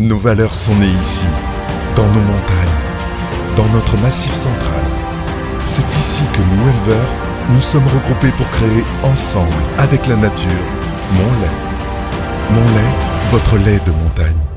Nos valeurs sont nées ici, dans nos montagnes, dans notre massif central. C'est ici que nous, éleveurs, nous sommes regroupés pour créer ensemble, avec la nature, mon lait. Mon lait, votre lait de montagne.